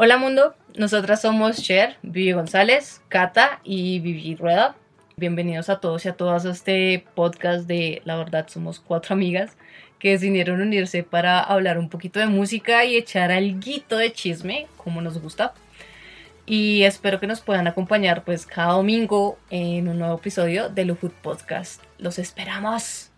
Hola mundo, nosotras somos Cher, Vivi González, Cata y Vivi Rueda. Bienvenidos a todos y a todas a este podcast de La verdad somos cuatro amigas que decidieron unirse para hablar un poquito de música y echar algo de chisme, como nos gusta. Y espero que nos puedan acompañar pues cada domingo en un nuevo episodio de Luhut Podcast. Los esperamos.